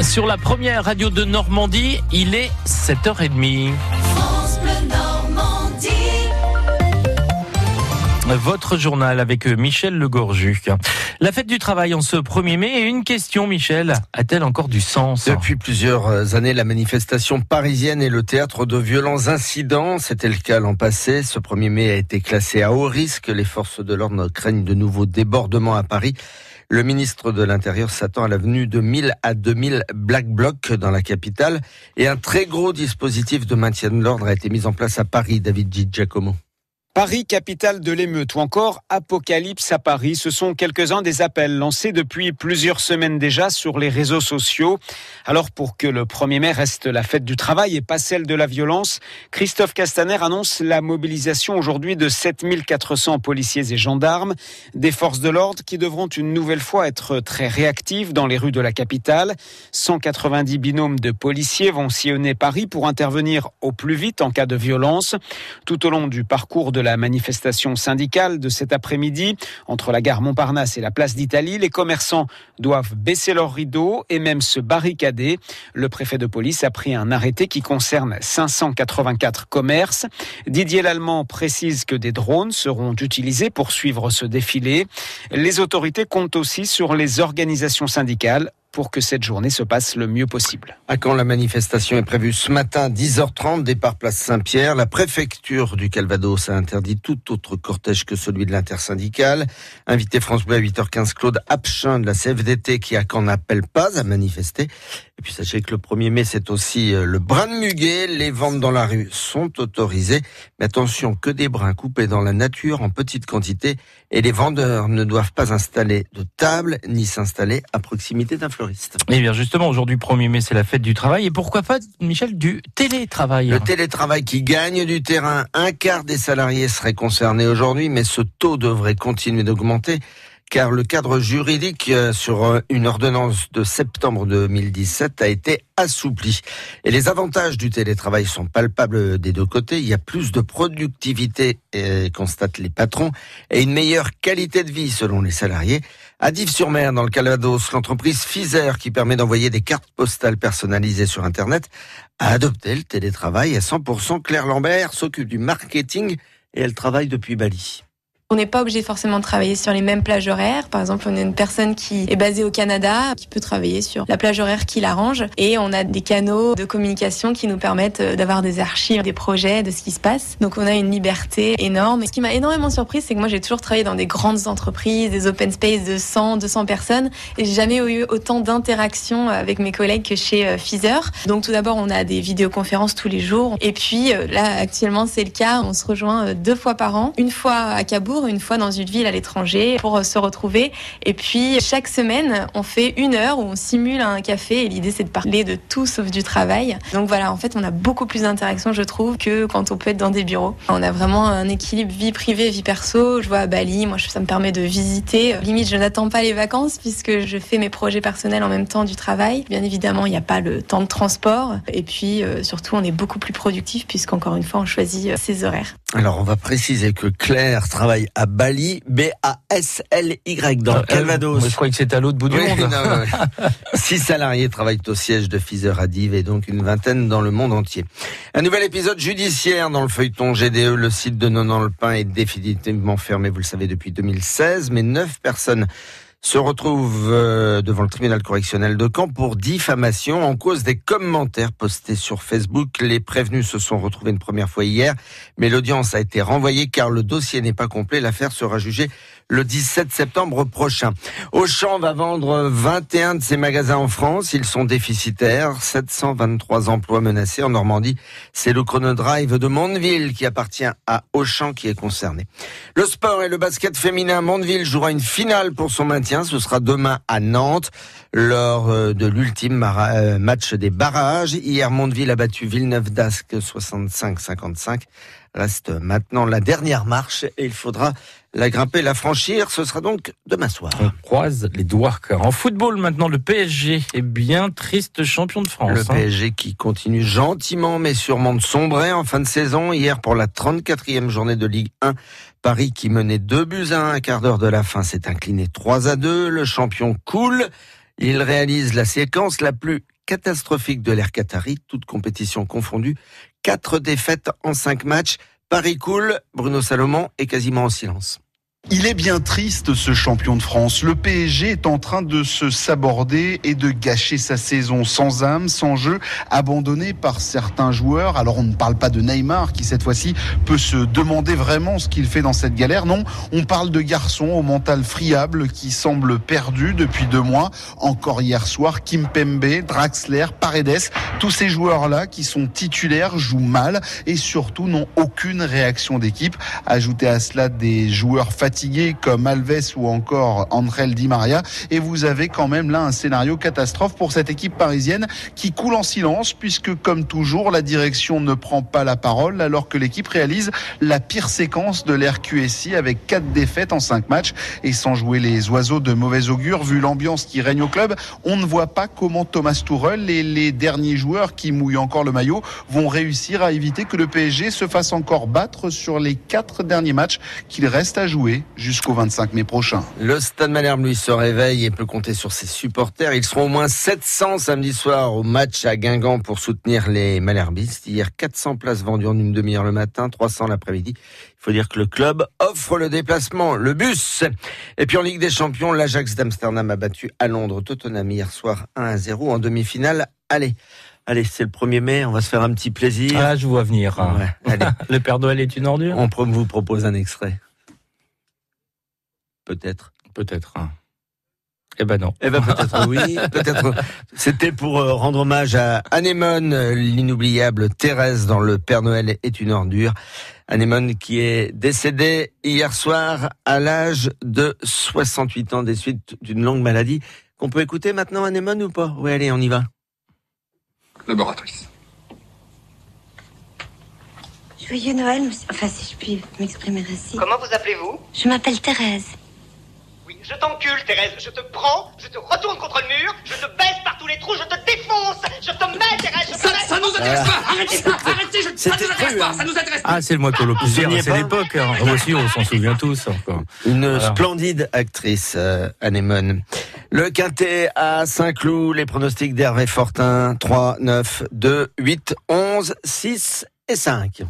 Sur la première radio de Normandie, il est 7h30. Votre journal avec Michel Legorju. La fête du travail en ce 1er mai et une question, Michel, a-t-elle encore du sens Depuis plusieurs années, la manifestation parisienne est le théâtre de violents incidents. C'était le cas l'an passé. Ce 1er mai a été classé à haut risque. Les forces de l'ordre craignent de nouveaux débordements à Paris. Le ministre de l'Intérieur s'attend à la venue de 1000 à 2000 Black Blocs dans la capitale et un très gros dispositif de maintien de l'ordre a été mis en place à Paris, David. Giacomo. Paris, capitale de l'émeute, ou encore Apocalypse à Paris, ce sont quelques-uns des appels lancés depuis plusieurs semaines déjà sur les réseaux sociaux. Alors pour que le 1er mai reste la fête du travail et pas celle de la violence, Christophe Castaner annonce la mobilisation aujourd'hui de 7400 policiers et gendarmes, des forces de l'ordre qui devront une nouvelle fois être très réactives dans les rues de la capitale. 190 binômes de policiers vont sillonner Paris pour intervenir au plus vite en cas de violence. Tout au long du parcours de la manifestation syndicale de cet après-midi entre la gare Montparnasse et la place d'Italie. Les commerçants doivent baisser leurs rideaux et même se barricader. Le préfet de police a pris un arrêté qui concerne 584 commerces. Didier Lallemand précise que des drones seront utilisés pour suivre ce défilé. Les autorités comptent aussi sur les organisations syndicales pour que cette journée se passe le mieux possible. À quand la manifestation est prévue ce matin, 10h30, départ place Saint-Pierre. La préfecture du Calvados a interdit tout autre cortège que celui de l'intersyndicale. Invité France Bleu à 8h15, Claude Apchin de la CFDT qui a qu'en n'appelle pas à manifester. Et puis sachez que le 1er mai, c'est aussi euh, le brin de muguet. Les ventes dans la rue sont autorisées. Mais attention, que des brins coupés dans la nature en petite quantité. Et les vendeurs ne doivent pas installer de table ni s'installer à proximité d'un fleuriste. Eh bien justement, aujourd'hui 1er mai, c'est la fête du travail. Et pourquoi pas, Michel, du télétravail Le télétravail qui gagne du terrain. Un quart des salariés seraient concernés aujourd'hui, mais ce taux devrait continuer d'augmenter car le cadre juridique euh, sur euh, une ordonnance de septembre 2017 a été assoupli. Et les avantages du télétravail sont palpables des deux côtés. Il y a plus de productivité, euh, constatent les patrons, et une meilleure qualité de vie selon les salariés. À Dives-sur-Mer, dans le Calvados, l'entreprise Fizer, qui permet d'envoyer des cartes postales personnalisées sur Internet, a adopté le télétravail à 100%. Claire Lambert s'occupe du marketing et elle travaille depuis Bali. On n'est pas obligé forcément de travailler sur les mêmes plages horaires. Par exemple, on a une personne qui est basée au Canada, qui peut travailler sur la plage horaire qui l'arrange. Et on a des canaux de communication qui nous permettent euh, d'avoir des archives, des projets, de ce qui se passe. Donc on a une liberté énorme. ce qui m'a énormément surprise, c'est que moi j'ai toujours travaillé dans des grandes entreprises, des open space de 100, 200 personnes. Et j'ai jamais eu autant d'interactions avec mes collègues que chez euh, Pfizer. Donc tout d'abord, on a des vidéoconférences tous les jours. Et puis euh, là, actuellement, c'est le cas. On se rejoint deux fois par an. Une fois à Une fois dans une ville à l'étranger pour euh, se retrouver. Et puis chaque semaine, on fait une heure où on simule un café et l'idée c'est de parler de tout sauf du travail. Donc voilà, en fait, on a beaucoup plus d'interactions, je trouve, que quand on peut être dans des bureaux. On a vraiment un équilibre vie privée, vie perso. Je vois à Bali, moi ça me permet de visiter. Limite, je n'attends pas les vacances puisque je fais mes projets personnels en même temps du travail. Bien évidemment, il n'y a pas le temps de transport. Et puis euh, surtout, on est beaucoup plus productif puisqu'encore une fois, on choisit euh, ses horaires. Alors, on va préciser que Claire travaille à Bali, B-A-S-L-Y, dans le ah, Calvados. je croyais que c'était à l'autre bout du monde. Six salariés travaillent au siège de Pfizer à et donc une vingtaine dans le monde entier. Un nouvel épisode judiciaire dans le feuilleton GDE. Le site de Nonan-le-Pin est définitivement fermé, vous le savez, depuis 2016, mais neuf personnes se retrouve euh, devant le tribunal correctionnel de Caen pour diffamation en cause des commentaires postés sur Facebook. Les prévenus se sont retrouvés une première fois hier, mais l'audience a été renvoyée car le dossier n'est pas complet. L'affaire sera jugée le 17 septembre prochain. Auchan va vendre 21 de ses magasins en France. Ils sont déficitaires. 723 emplois menacés en Normandie. C'est le chronodrive de Mondeville qui appartient à Auchan qui est concerné. Le sport et le basket féminin. Mondeville jouera une finale pour son maintien. Ce sera demain à Nantes lors euh, de l'ultime euh, match des barrages. Hier, Mondeville a battu Villeneuve d'Ascq 65-55. Reste maintenant la dernière marche et il faudra la grimper, la franchir. Ce sera donc demain soir. On croise les doigts. En football maintenant, le PSG est bien triste champion de France. Le hein. PSG qui continue gentiment mais sûrement de sombrer en fin de saison. Hier pour la 34e journée de Ligue 1, Paris qui menait deux buts à un, un quart d'heure de la fin s'est incliné 3 à 2. Le champion coule. Il réalise la séquence la plus catastrophique de l'ère Qatari, toute compétition confondue. Quatre défaites en cinq matchs. Paris coule, Bruno Salomon est quasiment en silence. Il est bien triste ce champion de France. Le PSG est en train de se saborder et de gâcher sa saison sans âme, sans jeu, abandonné par certains joueurs. Alors on ne parle pas de Neymar qui cette fois-ci peut se demander vraiment ce qu'il fait dans cette galère. Non, on parle de garçons au mental friable qui semblent perdus depuis deux mois. Encore hier soir, Kim Pembe, Draxler, Paredes, tous ces joueurs-là qui sont titulaires jouent mal et surtout n'ont aucune réaction d'équipe. Ajoutez à cela des joueurs fatigués comme Alves ou encore André Di Maria. Et vous avez quand même là un scénario catastrophe pour cette équipe parisienne qui coule en silence puisque comme toujours la direction ne prend pas la parole alors que l'équipe réalise la pire séquence de l'RQSI avec quatre défaites en cinq matchs et sans jouer les oiseaux de mauvais augure vu l'ambiance qui règne au club, on ne voit pas comment Thomas Tuchel et les derniers joueurs qui mouillent encore le maillot vont réussir à éviter que le PSG se fasse encore battre sur les quatre derniers matchs qu'il reste à jouer jusqu'au 25 mai prochain. Le Stade Malherbe, lui, se réveille et peut compter sur ses supporters. Ils seront au moins 700 samedi soir au match à Guingamp pour soutenir les Malherbistes. Hier, 400 places vendues en une demi-heure le matin, 300 l'après-midi. Il faut dire que le club offre le déplacement, le bus. Et puis en Ligue des Champions, l'Ajax d'Amsterdam a battu à Londres Tottenham hier soir 1 à 0 en demi-finale. Allez. Allez, c'est le 1er mai, on va se faire un petit plaisir. Ah, je vois venir. allez. le Père Noël est une ordure On vous propose un extrait. Peut-être. Peut-être. Hein. Eh ben non. Eh ben peut-être oui, peut-être. C'était pour euh, rendre hommage à Anémone, l'inoubliable Thérèse dans Le Père Noël est une ordure. Anémone qui est décédée hier soir à l'âge de 68 ans des suites d'une longue maladie. Qu'on peut écouter maintenant Anémone ou pas? Oui, allez, on y va. Laboratrice. Joyeux Noël, enfin si je puis m'exprimer ainsi. Comment vous appelez-vous? Je m'appelle Thérèse. Je t'encule, Thérèse. Je te prends, je te retourne contre le mur, je te baisse par tous les trous, je te défonce, je te mets, Thérèse. Je te ça, ça nous intéresse pas. Arrêtez, arrêtez. Je, ça nous intéresse pas. Ça nous intéresse pas. Ah, c'est le mois qu'on le plus c'est l'époque. Hein. Moi aussi, on s'en souvient tous. Encore. Une splendide actrice, euh, Anémone. Le quintet à Saint-Cloud, les pronostics d'Hervé Fortin, 3, 9, 2, 8, 11, 6 et 5.